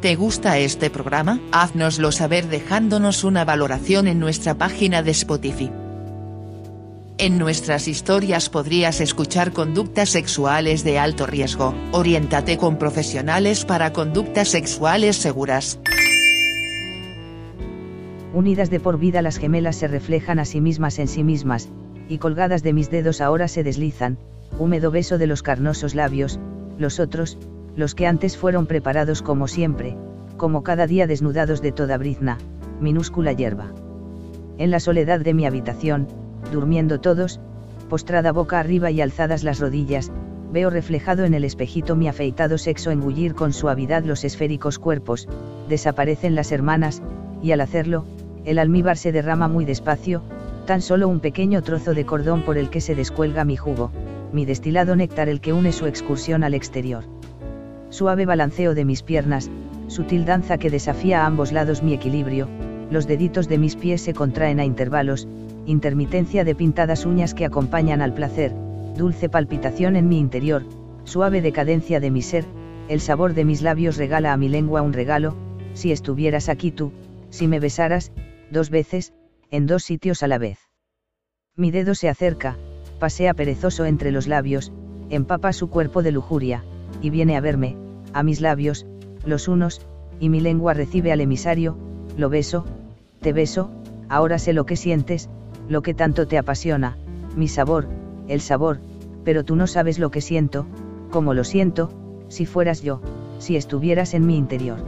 ¿Te gusta este programa? Haznoslo saber dejándonos una valoración en nuestra página de Spotify. En nuestras historias podrías escuchar conductas sexuales de alto riesgo, oriéntate con profesionales para conductas sexuales seguras. Unidas de por vida las gemelas se reflejan a sí mismas en sí mismas, y colgadas de mis dedos ahora se deslizan, húmedo beso de los carnosos labios, los otros, los que antes fueron preparados como siempre, como cada día desnudados de toda brizna, minúscula hierba. En la soledad de mi habitación, durmiendo todos, postrada boca arriba y alzadas las rodillas, veo reflejado en el espejito mi afeitado sexo engullir con suavidad los esféricos cuerpos, desaparecen las hermanas, y al hacerlo, el almíbar se derrama muy despacio, tan solo un pequeño trozo de cordón por el que se descuelga mi jugo, mi destilado néctar el que une su excursión al exterior. Suave balanceo de mis piernas, sutil danza que desafía a ambos lados mi equilibrio, los deditos de mis pies se contraen a intervalos, intermitencia de pintadas uñas que acompañan al placer, dulce palpitación en mi interior, suave decadencia de mi ser, el sabor de mis labios regala a mi lengua un regalo, si estuvieras aquí tú, si me besaras, dos veces, en dos sitios a la vez. Mi dedo se acerca, pasea perezoso entre los labios, empapa su cuerpo de lujuria, y viene a verme, a mis labios, los unos, y mi lengua recibe al emisario, lo beso, te beso, ahora sé lo que sientes, lo que tanto te apasiona, mi sabor, el sabor, pero tú no sabes lo que siento, como lo siento, si fueras yo, si estuvieras en mi interior.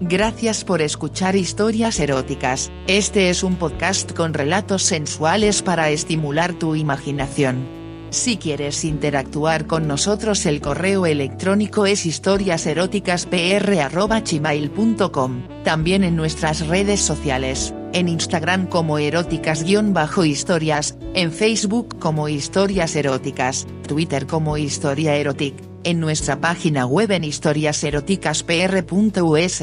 Gracias por escuchar historias eróticas, este es un podcast con relatos sensuales para estimular tu imaginación. Si quieres interactuar con nosotros el correo electrónico es historiaseroticaspr.gmail.com, también en nuestras redes sociales, en Instagram como eróticas-historias, en Facebook como historias eróticas, Twitter como historia erotic, en nuestra página web en historiaseroticaspr.us.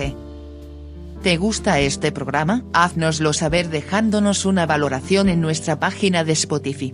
¿Te gusta este programa? Haznoslo saber dejándonos una valoración en nuestra página de Spotify.